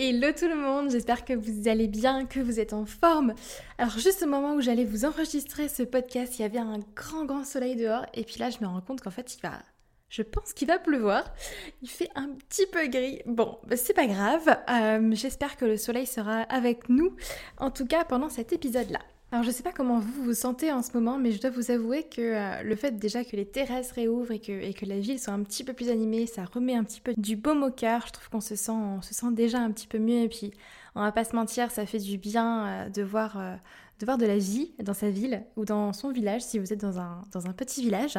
Hello tout le monde, j'espère que vous allez bien, que vous êtes en forme. Alors juste au moment où j'allais vous enregistrer ce podcast, il y avait un grand grand soleil dehors et puis là je me rends compte qu'en fait il va... Je pense qu'il va pleuvoir. Il fait un petit peu gris. Bon, bah, c'est pas grave. Euh, j'espère que le soleil sera avec nous, en tout cas pendant cet épisode-là. Alors je sais pas comment vous vous sentez en ce moment, mais je dois vous avouer que euh, le fait déjà que les terrasses réouvrent et que, la ville soit un petit peu plus animée, ça remet un petit peu du baume au cœur. Je trouve qu'on se sent, on se sent déjà un petit peu mieux et puis on va pas se mentir, ça fait du bien euh, de voir euh, de voir de la vie dans sa ville ou dans son village si vous êtes dans un, dans un petit village.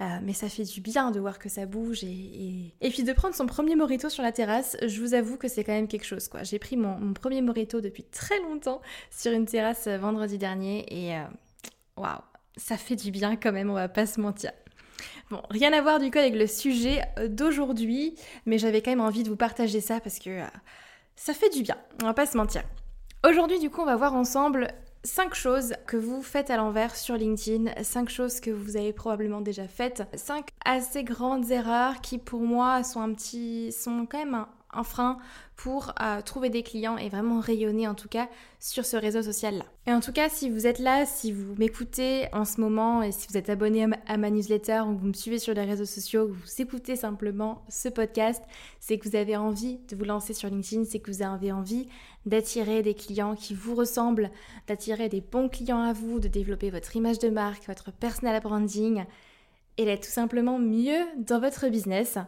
Euh, mais ça fait du bien de voir que ça bouge et, et, puis de prendre son premier morito sur la terrasse, je vous avoue que c'est quand même quelque chose. J'ai pris mon, mon, premier morito depuis très longtemps sur une terrasse euh, vendredi dernier et euh, waouh, ça fait du bien quand même, on va pas se mentir. Bon, rien à voir du coup avec le sujet d'aujourd'hui, mais j'avais quand même envie de vous partager ça parce que ça fait du bien, on va pas se mentir. Aujourd'hui, du coup, on va voir ensemble 5 choses que vous faites à l'envers sur LinkedIn, 5 choses que vous avez probablement déjà faites, 5 assez grandes erreurs qui pour moi sont un petit sont quand même un, un frein pour euh, trouver des clients et vraiment rayonner en tout cas sur ce réseau social là. Et en tout cas, si vous êtes là, si vous m'écoutez en ce moment et si vous êtes abonné à ma, newsletter ou vous me suivez sur les réseaux sociaux ou vous écoutez simplement ce podcast, c'est que vous avez envie de vous lancer sur LinkedIn, c'est que vous avez envie d'attirer des clients qui vous ressemblent, d'attirer des bons clients à vous, de développer votre image de marque, votre personal branding et d'être tout simplement mieux dans votre business.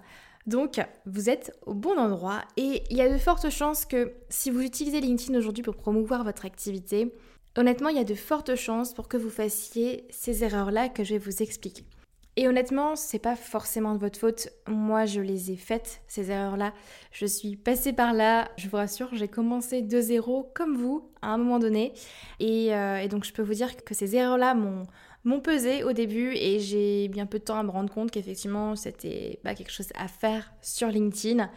Donc, vous êtes au bon endroit et il y a de fortes chances que si vous utilisez LinkedIn aujourd'hui pour promouvoir votre activité, honnêtement, il y a de fortes chances pour que vous fassiez ces erreurs-là que je vais vous expliquer. Et honnêtement, c'est pas forcément de votre faute. Moi, je les ai faites, ces erreurs-là. Je suis passée par là, je vous rassure, j'ai commencé de zéro comme vous à un moment donné. Et, euh, et donc, je peux vous dire que ces erreurs-là m'ont m'ont pesé au début et j'ai bien peu de temps à me rendre compte qu'effectivement c'était pas quelque chose à faire sur LinkedIn.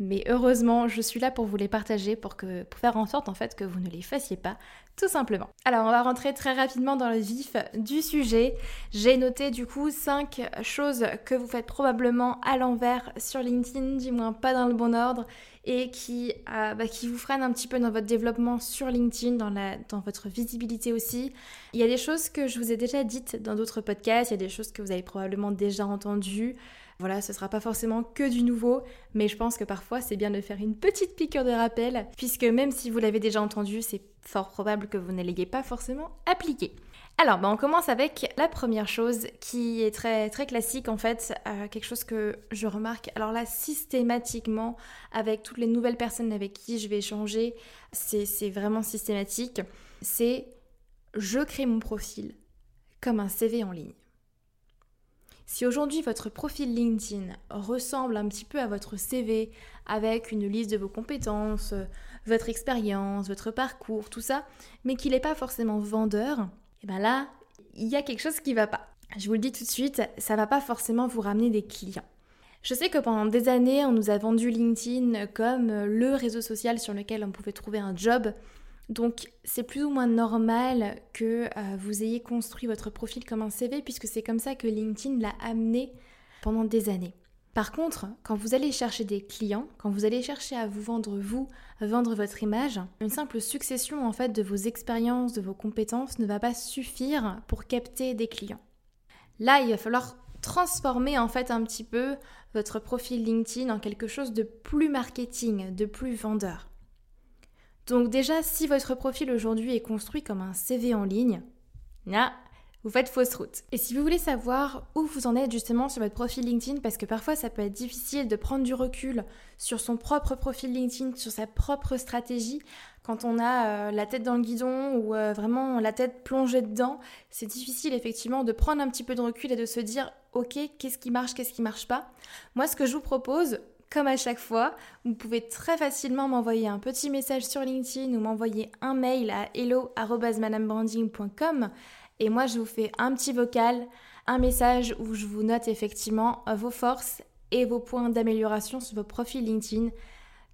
Mais heureusement, je suis là pour vous les partager, pour, que, pour faire en sorte en fait que vous ne les fassiez pas, tout simplement. Alors on va rentrer très rapidement dans le vif du sujet. J'ai noté du coup 5 choses que vous faites probablement à l'envers sur LinkedIn, du moins pas dans le bon ordre, et qui, euh, bah, qui vous freinent un petit peu dans votre développement sur LinkedIn, dans, la, dans votre visibilité aussi. Il y a des choses que je vous ai déjà dites dans d'autres podcasts, il y a des choses que vous avez probablement déjà entendues. Voilà, ce sera pas forcément que du nouveau, mais je pense que parfois c'est bien de faire une petite piqûre de rappel, puisque même si vous l'avez déjà entendu, c'est fort probable que vous ne l'ayez pas forcément appliqué. Alors, ben, on commence avec la première chose qui est très classique en fait, euh, quelque chose que je remarque. Alors là, systématiquement, avec toutes les nouvelles personnes avec qui je vais échanger, c'est vraiment systématique. C'est je crée mon profil comme un CV en ligne. Si aujourd'hui votre profil LinkedIn ressemble un petit peu à votre CV avec une liste de vos compétences, votre expérience, votre parcours, tout ça, mais qu'il n'est pas forcément vendeur, et bien là, il y a quelque chose qui va pas. Je vous le dis tout de suite, ça va pas forcément vous ramener des clients. Je sais que pendant des années, on nous a vendu LinkedIn comme le réseau social sur lequel on pouvait trouver un job, donc c'est plus ou moins normal que euh, vous ayez construit votre profil comme un CV puisque c'est comme ça que LinkedIn l'a amené pendant des années. Par contre, quand vous allez chercher des clients, quand vous allez chercher à vous vendre vous, vendre votre image, une simple succession en fait de vos expériences, de vos compétences ne va pas suffire pour capter des clients. Là, il va falloir transformer en fait un petit peu votre profil LinkedIn en quelque chose de plus marketing, de plus vendeur. Donc déjà, si votre profil aujourd'hui est construit comme un CV en ligne, vous faites fausse route. Et si vous voulez savoir où vous en êtes justement sur votre profil LinkedIn, parce que parfois ça peut être difficile de prendre du recul sur son propre profil LinkedIn, sur sa propre stratégie, quand on a euh, la tête dans le guidon ou euh, vraiment la tête plongée dedans, c'est difficile effectivement de prendre un petit peu de recul et de se dire ok, qu'est-ce qui marche, qu'est-ce qui marche pas. Moi, ce que je vous propose, comme à chaque fois, vous pouvez très facilement m'envoyer un petit message sur LinkedIn ou m'envoyer un mail à hello@madamebranding.com Et moi, je vous fais un petit vocal, un message où je vous note effectivement vos forces et vos points d'amélioration sur vos profils LinkedIn.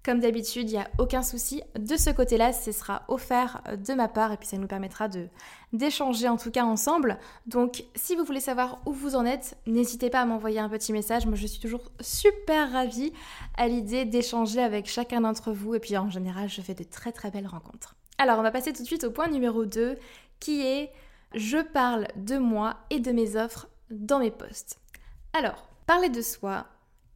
Comme d'habitude, il n'y a aucun souci. De ce côté-là, ce sera offert de ma part et puis ça nous permettra d'échanger en tout cas ensemble. Donc, si vous voulez savoir où vous en êtes, n'hésitez pas à m'envoyer un petit message. Moi, je suis toujours super ravie à l'idée d'échanger avec chacun d'entre vous et puis en général, je fais de très très belles rencontres. Alors, on va passer tout de suite au point numéro 2 qui est je parle de moi et de mes offres dans mes posts. Alors, parler de soi,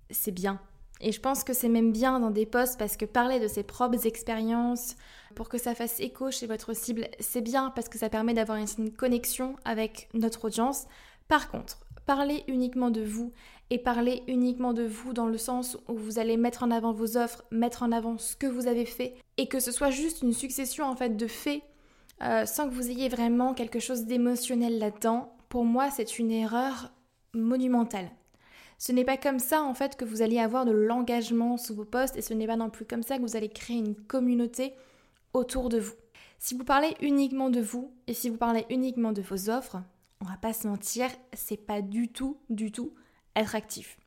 c'est bien. Et je pense que c'est même bien dans des posts parce que parler de ses propres expériences pour que ça fasse écho chez votre cible, c'est bien parce que ça permet d'avoir une connexion avec notre audience. Par contre, parler uniquement de vous et parler uniquement de vous dans le sens où vous allez mettre en avant vos offres, mettre en avant ce que vous avez fait et que ce soit juste une succession en fait de faits euh, sans que vous ayez vraiment quelque chose d'émotionnel là-dedans, pour moi c'est une erreur monumentale. Ce n'est pas comme ça en fait que vous allez avoir de l'engagement sous vos postes et ce n'est pas non plus comme ça que vous allez créer une communauté autour de vous. Si vous parlez uniquement de vous et si vous parlez uniquement de vos offres, on va pas se mentir, c'est pas du tout, du tout attractif.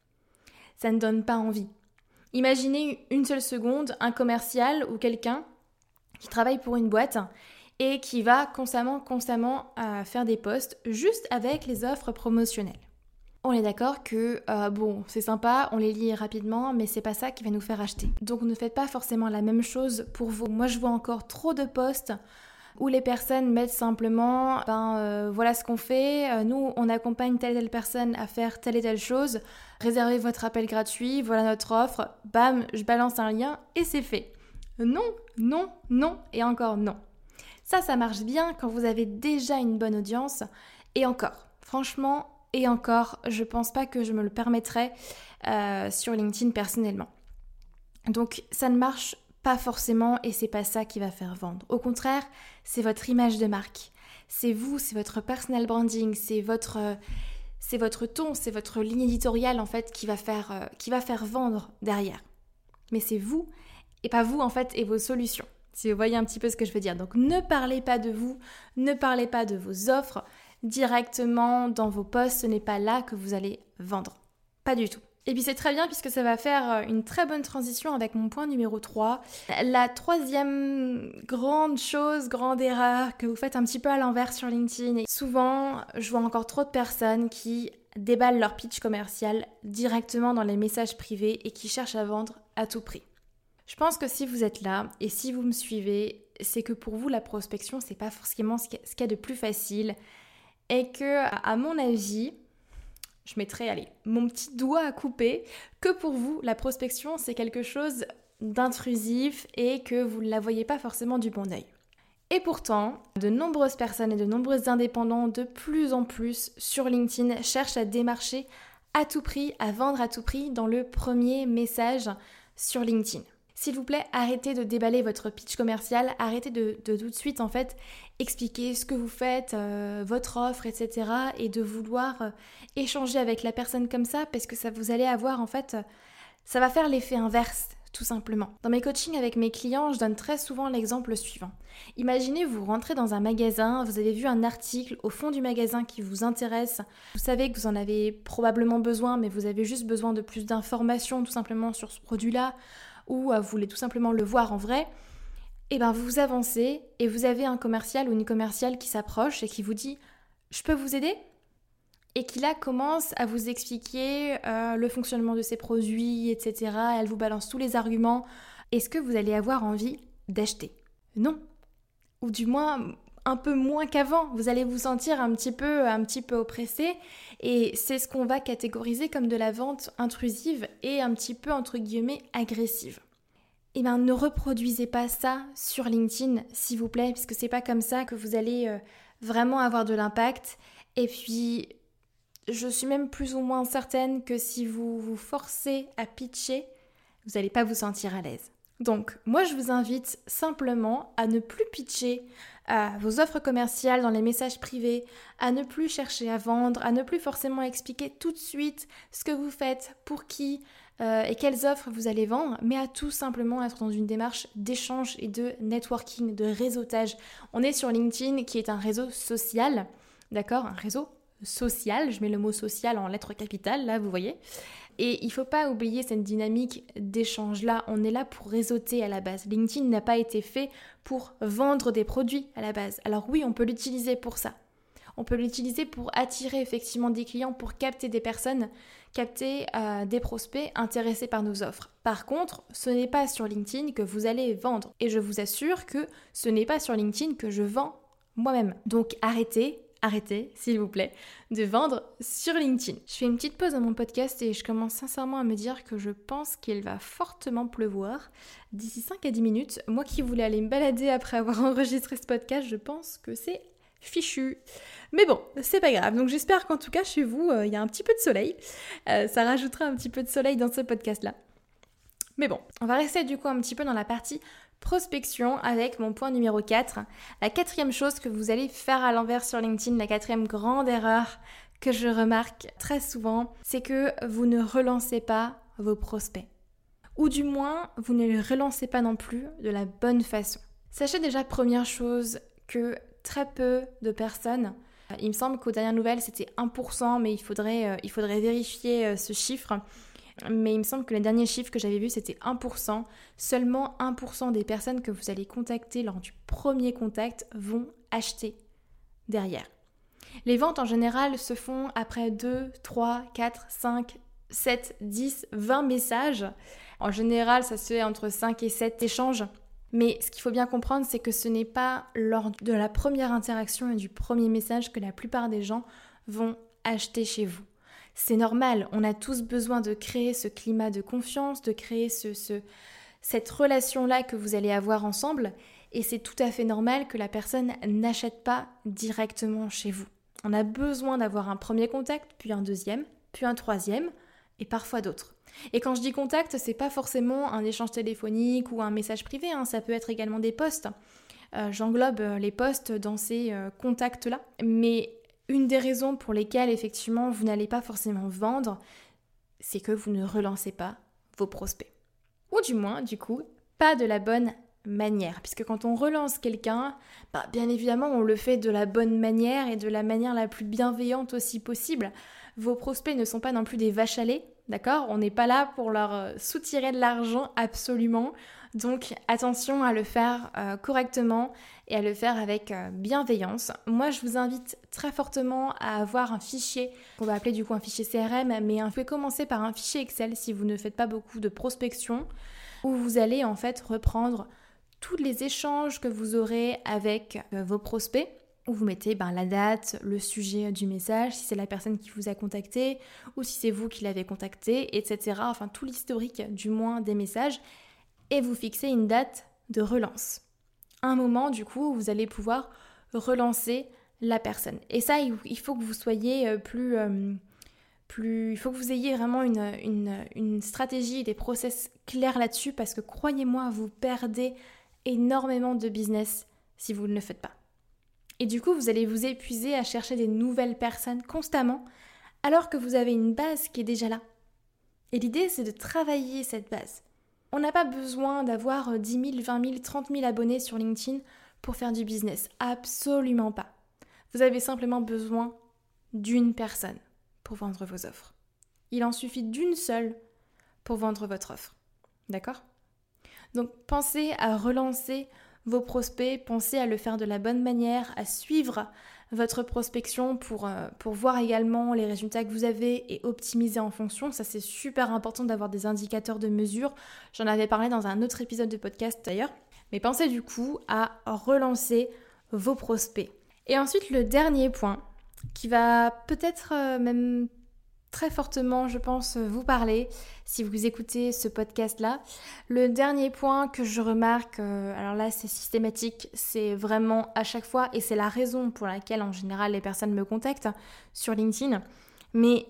Ça ne donne pas envie. Imaginez une seule seconde un commercial ou quelqu'un qui travaille pour une boîte et qui va constamment, constamment euh, faire des posts juste avec les offres promotionnelles on est d'accord que euh, bon, c'est sympa, on les lit rapidement, mais c'est pas ça qui va nous faire acheter. Donc ne faites pas forcément la même chose pour vous. Moi, je vois encore trop de posts où les personnes mettent simplement, ben euh, voilà ce qu'on fait, nous on accompagne telle et telle personne à faire telle et telle chose, réservez votre appel gratuit, voilà notre offre, bam, je balance un lien et c'est fait. Non, non, non et encore non. Ça, ça marche bien quand vous avez déjà une bonne audience et encore. Franchement, et encore, je pense pas que je me le permettrais euh, sur LinkedIn personnellement. Donc ça ne marche pas forcément et c'est pas ça qui va faire vendre. Au contraire, c'est votre image de marque. C'est vous, c'est votre personal branding, c'est votre c'est votre ton, c'est votre ligne éditoriale en fait qui va faire euh, qui va faire vendre derrière. Mais c'est vous et pas vous en fait et vos solutions. Si vous voyez un petit peu ce que je veux dire. Donc ne parlez pas de vous, ne parlez pas de vos offres, directement dans vos posts, ce n'est pas là que vous allez vendre. Pas du tout. Et puis c'est très bien puisque ça va faire euh, une très bonne transition avec mon point numéro 3. La troisième grande chose, grande erreur que vous faites un petit peu à l'envers sur LinkedIn. Et souvent, je vois encore trop de personnes qui déballent leur pitch commercial directement dans les messages privés et qui cherchent à vendre à tout prix. Je pense que si vous êtes là et si vous me suivez, c'est que pour vous la prospection c'est pas forcément ce qu'il y a de plus facile et que, à mon avis, je mettrai, allez, mon petit doigt à couper, que pour vous, la prospection, c'est quelque chose d'intrusif et que vous ne la voyez pas forcément du bon oeil. Et pourtant, de nombreuses personnes et de nombreux indépendants de plus en plus sur LinkedIn cherchent à démarcher à tout prix, à vendre à tout prix dans le premier message sur LinkedIn. S'il vous plaît, arrêtez de déballer votre pitch commercial, arrêtez de, tout de suite en fait expliquer ce que vous faites, euh, votre offre, etc. et de vouloir euh, échanger avec la personne comme ça parce que ça vous allez avoir en fait, ça va faire l'effet inverse tout simplement. Dans mes coachings avec mes clients, je donne très souvent l'exemple suivant. Imaginez, vous rentrez dans un magasin, vous avez vu un article au fond du magasin qui vous intéresse, vous savez que vous en avez probablement besoin, mais vous avez juste besoin de plus d'informations tout simplement sur ce produit-là, ou vous voulez tout simplement le voir en vrai, et eh ben vous avancez et vous avez un commercial ou une commerciale qui s'approche et qui vous dit je peux vous aider? Et qui là commence à vous expliquer euh, le fonctionnement de ses produits, etc. Elle vous balance tous les arguments. Est-ce que vous allez avoir envie d'acheter? Non. Ou du moins un peu moins qu'avant. Vous allez vous sentir un petit peu, un petit peu oppressé. Et c'est ce qu'on va catégoriser comme de la vente intrusive et un petit peu entre guillemets agressive eh bien ne reproduisez pas ça sur LinkedIn, s'il vous plaît, puisque c'est pas comme ça que vous allez euh, vraiment avoir de l'impact. Et puis, je suis même plus ou moins certaine que si vous vous forcez à pitcher, vous n'allez pas vous sentir à l'aise. Donc, moi, je vous invite simplement à ne plus pitcher à vos offres commerciales dans les messages privés, à ne plus chercher à vendre, à ne plus forcément expliquer tout de suite ce que vous faites, pour qui, euh, et quelles offres vous allez vendre, mais à tout simplement être dans une démarche d'échange et de networking, de réseautage. On est sur LinkedIn qui est un réseau social. d'accord Un réseau social, je mets le mot social en lettres capitales, là, vous voyez. Et il faut pas oublier cette dynamique d'échange-là. On est là pour réseauter à la base. LinkedIn n'a pas été fait pour vendre des produits à la base. Alors oui, on peut l'utiliser pour ça. On peut l'utiliser pour attirer effectivement des clients, pour capter des personnes, capter euh, des prospects intéressés par nos offres. Par contre, ce n'est pas sur LinkedIn que vous allez vendre. Et je vous assure que ce n'est pas sur LinkedIn que je vends moi-même. Donc arrêtez, arrêtez, s'il vous plaît, de vendre sur LinkedIn. Je fais une petite pause dans mon podcast et je commence sincèrement à me dire que je pense qu'il va fortement pleuvoir d'ici 5 à 10 minutes. Moi qui voulais aller me balader après avoir enregistré ce podcast, je pense que c'est fichu. Mais bon, c'est pas grave. Donc j'espère qu'en tout cas chez vous, euh, il y a un petit peu de soleil. Euh, ça rajoutera un petit peu de soleil dans ce podcast-là. Mais bon, on va rester du coup un petit peu dans la partie prospection avec mon point numéro 4. La quatrième chose que vous allez faire à l'envers sur LinkedIn, la quatrième grande erreur que je remarque très souvent, c'est que vous ne relancez pas vos prospects. Ou du moins, vous ne les relancez pas non plus de la bonne façon. Sachez déjà, première chose, que très peu de personnes. Il me semble qu'aux dernières nouvelles, c'était 1%, mais il faudrait, euh, il faudrait vérifier euh, ce chiffre. Mais il me semble que les derniers chiffres que j'avais vus, c'était 1%. Seulement 1% des personnes que vous allez contacter lors du premier contact vont acheter derrière. Les ventes en général se font après 2, 3, 4, 5, 7, 10, 20 messages. En général, ça se fait entre 5 et 7 échanges. Mais ce qu'il faut bien comprendre, c'est que ce n'est pas lors de la première interaction et du premier message que la plupart des gens vont acheter chez vous. C'est normal, on a tous besoin de créer ce climat de confiance, de créer ce, cette relation-là que vous allez avoir ensemble, et c'est tout à fait normal que la personne n'achète pas directement chez vous. On a besoin d'avoir un premier contact, puis un deuxième, puis un troisième, et parfois d'autres. Et quand je dis contact, c'est pas forcément un échange téléphonique ou un message privé, hein, ça peut être également des posts. Euh, j'englobe euh, les posts dans ces euh, contacts-là. Mais une des raisons pour lesquelles effectivement vous n'allez pas forcément vendre, c'est que vous ne relancez pas vos prospects. Ou du moins, du coup, pas de la bonne manière. Puisque quand on relance quelqu'un, bah, bien évidemment, on le fait de la bonne manière et de la manière la plus bienveillante aussi possible. Vos prospects ne sont pas non plus des vaches à lait, d'accord? On n'est pas là pour leur euh, soutirer de l'argent absolument. Donc attention à le faire euh, correctement et à le faire avec euh, bienveillance. Moi, je vous invite très fortement à avoir un fichier qu'on va appeler du coup un fichier CRM, mais vous pouvez commencer par un fichier Excel si vous ne faites pas beaucoup de prospection, où vous allez en fait reprendre tous les échanges que vous aurez avec vos prospects où vous mettez ben, la date, le sujet du message, si c'est la personne qui vous a contacté ou si c'est vous qui l'avez contacté, etc. Enfin tout l'historique du moins des messages et vous fixez une date de relance. Un moment du coup vous allez pouvoir relancer la personne. Et ça, il faut que vous soyez euh, plus... Euh, plus il faut que vous ayez vraiment une, une, une stratégie, des process clairs là-dessus parce que croyez-moi, vous perdez énormément de business si vous ne le faites pas. Et du coup, vous allez vous épuiser à chercher des nouvelles personnes constamment, alors que vous avez une base qui est déjà là. Et l'idée, c'est de travailler cette base. On n'a pas besoin d'avoir 10 000, 20 000, 30 000 abonnés sur LinkedIn pour faire du business. Absolument pas. Vous avez simplement besoin d'une personne pour vendre vos offres. Il en suffit d'une seule pour vendre votre offre. D'accord? Donc pensez à relancer vos prospects, pensez à le faire de la bonne manière, à suivre votre prospection pour, euh, pour voir également les résultats que vous avez et optimiser en fonction. Ça, c'est super important d'avoir des indicateurs de mesure. J'en avais parlé dans un autre épisode de podcast d'ailleurs. Mais pensez du coup à relancer vos prospects. Et ensuite, le dernier point, qui va peut-être euh, même très fortement, je pense, vous parler si vous écoutez ce podcast-là. Le dernier point que je remarque, euh, alors là c'est systématique, c'est vraiment à chaque fois, et c'est la raison pour laquelle en général les personnes me contactent sur LinkedIn, mais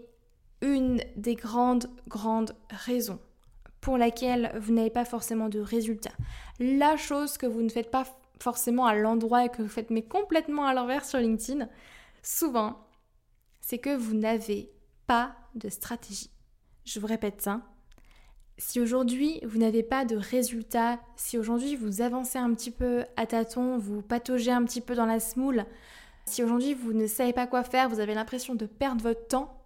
une des grandes, grandes raisons pour laquelle vous n'avez pas forcément de résultats. La chose que vous ne faites pas forcément à l'endroit et que vous faites mais complètement à l'envers sur LinkedIn, souvent, c'est que vous n'avez de stratégie. Je vous répète ça. Si aujourd'hui vous n'avez pas de résultat, si aujourd'hui vous avancez un petit peu à tâtons, vous pataugez un petit peu dans la smoule, Si aujourd'hui vous ne savez pas quoi faire, vous avez l'impression de perdre votre temps,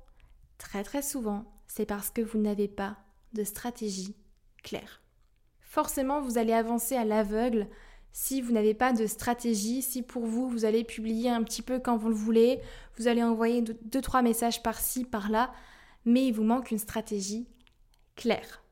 très très souvent, c'est parce que vous n'avez pas de stratégie claire. Forcément, vous allez avancer à l'aveugle si vous n'avez pas de stratégie, si pour vous, vous allez publier un petit peu quand vous le voulez, vous allez envoyer deux, trois messages par-ci, par-là, mais il vous manque une stratégie claire.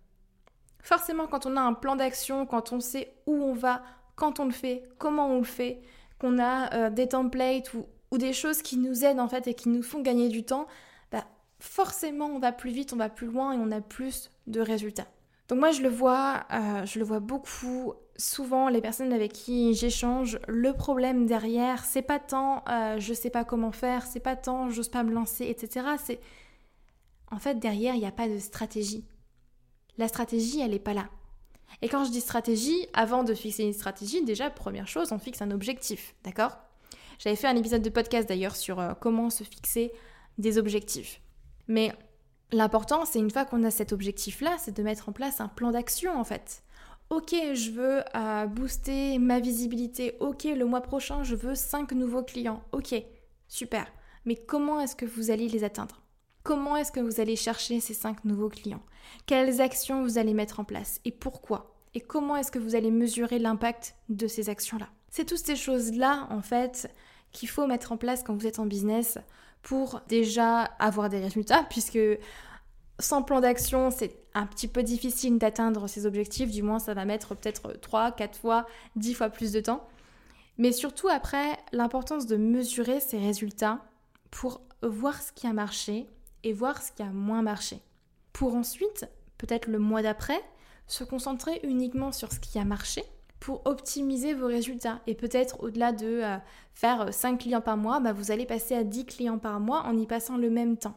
Forcément, quand on a un plan d'action, quand on sait où on va, quand on le fait, comment on le fait, qu'on a euh, des templates ou, des choses qui nous aident en fait et qui nous font gagner du temps, bah, forcément on va plus vite, on va plus loin et on a plus de résultats. Donc moi je le vois, euh, je le vois beaucoup, souvent les personnes avec qui j'échange, le problème derrière, c'est pas tant euh, je sais pas comment faire, c'est pas tant j'ose pas me lancer, etc. C'est en fait derrière il n'y a pas de stratégie. La stratégie elle est pas là. Et quand je dis stratégie, avant de fixer une stratégie, déjà première chose, on fixe un objectif, d'accord? J'avais fait un épisode de podcast d'ailleurs sur euh, comment se fixer des objectifs. Mais L'important, c'est une fois qu'on a cet objectif-là, c'est de mettre en place un plan d'action en fait. Ok, je veux euh, booster ma visibilité. Ok, le mois prochain, je veux 5 nouveaux clients. Ok, super. Mais comment est-ce que vous allez les atteindre? Comment est-ce que vous allez chercher ces 5 nouveaux clients? Quelles actions vous allez mettre en place? Et pourquoi? Et comment est-ce que vous allez mesurer l'impact de ces actions-là? C'est toutes ces choses-là, en fait, qu'il faut mettre en place quand vous êtes en business pour déjà avoir des résultats, puisque sans plan d'action, c'est un petit peu difficile d'atteindre ces objectifs, du moins ça va mettre peut-être 3, 4 fois, 10 fois plus de temps. Mais surtout après, l'importance de mesurer ces résultats pour voir ce qui a marché et voir ce qui a moins marché. Pour ensuite, peut-être le mois d'après, se concentrer uniquement sur ce qui a marché pour optimiser vos résultats. Et peut-être au-delà de euh, faire 5 clients par mois, bah, vous allez passer à 10 clients par mois en y passant le même temps.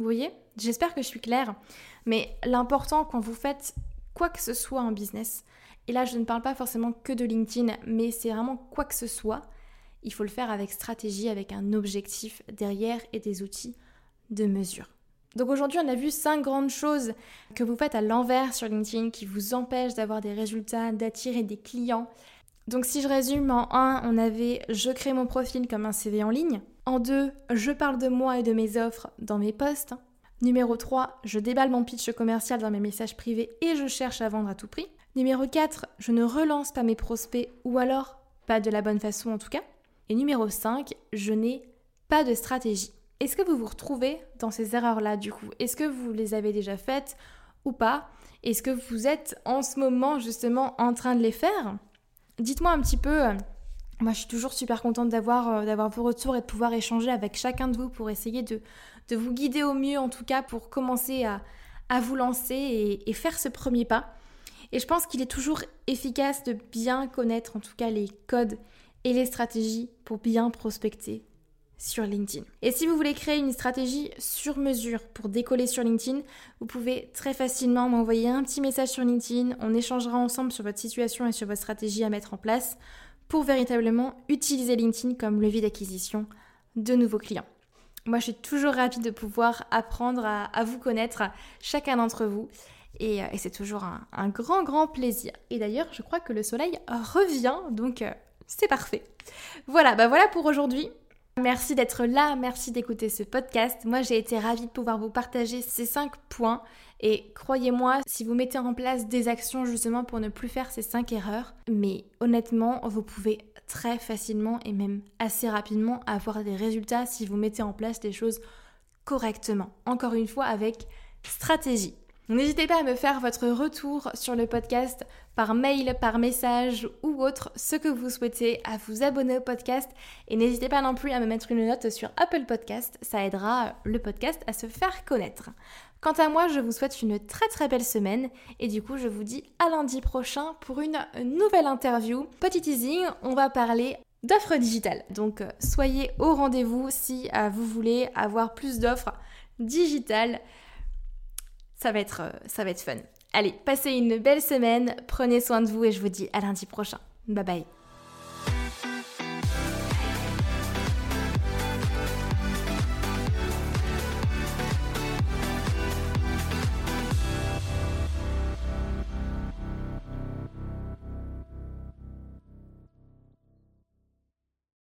Vous voyez? J'espère que je suis claire. Mais l'important quand vous faites quoi que ce soit en business, et là je ne parle pas forcément que de LinkedIn, mais c'est vraiment quoi que ce soit, il faut le faire avec stratégie, avec un objectif derrière et des outils de mesure. Donc aujourd'hui, on a vu cinq grandes choses que vous faites à l'envers sur LinkedIn qui vous empêchent d'avoir des résultats, d'attirer des clients. Donc si je résume, en 1, on avait je crée mon profil comme un CV en ligne. En 2, je parle de moi et de mes offres dans mes posts. Numéro 3, je déballe mon pitch commercial dans mes messages privés et je cherche à vendre à tout prix. Numéro 4, je ne relance pas mes prospects ou alors pas de la bonne façon en tout cas. Et numéro 5, je n'ai pas de stratégie. Est-ce que vous vous retrouvez dans ces erreurs-là du coup? Est-ce que vous les avez déjà faites ou pas? Est-ce que vous êtes en ce moment justement en train de les faire? Dites-moi un petit peu. Moi, je suis toujours super contente d'avoir euh, d'avoir vos retours et de pouvoir échanger avec chacun de vous pour essayer de, de vous guider au mieux, en tout cas, pour commencer à, à vous lancer et, et faire ce premier pas. Et je pense qu'il est toujours efficace de bien connaître, en tout cas, les codes et les stratégies pour bien prospecter sur LinkedIn. Et si vous voulez créer une stratégie sur mesure pour décoller sur LinkedIn, vous pouvez très facilement m'envoyer un petit message sur LinkedIn. On échangera ensemble sur votre situation et sur votre stratégie à mettre en place pour véritablement utiliser LinkedIn comme levier d'acquisition de nouveaux clients. Moi, je suis toujours ravie de pouvoir apprendre à, vous connaître, chacun d'entre vous. Et, euh, c'est toujours un, grand, grand plaisir. Et d'ailleurs, je crois que le soleil revient, donc euh, c'est parfait. Voilà, bah voilà pour aujourd'hui. Merci d'être là, merci d'écouter ce podcast. Moi, j'ai été ravie de pouvoir vous partager ces 5 points. Et croyez-moi, si vous mettez en place des actions justement pour ne plus faire ces 5 erreurs, mais honnêtement, vous pouvez très facilement et même assez rapidement avoir des résultats si vous mettez en place des choses correctement. Encore une fois, avec stratégie. N'hésitez pas à me faire votre retour sur le podcast par mail, par message ou autre, ce que vous souhaitez, à vous abonner au podcast et n'hésitez pas non plus à me mettre une note sur Apple Podcast, ça aidera le podcast à se faire connaître. Quant à moi, je vous souhaite une très très belle semaine et du coup je vous dis à lundi prochain pour une nouvelle interview. Petit teasing, on va parler d'offres digitales. Donc soyez au rendez-vous si euh, vous voulez avoir plus d'offres digitales ça va être, euh, ça va être fun. Allez, passez une belle semaine, prenez soin de vous et je vous dis à lundi prochain. Bye bye.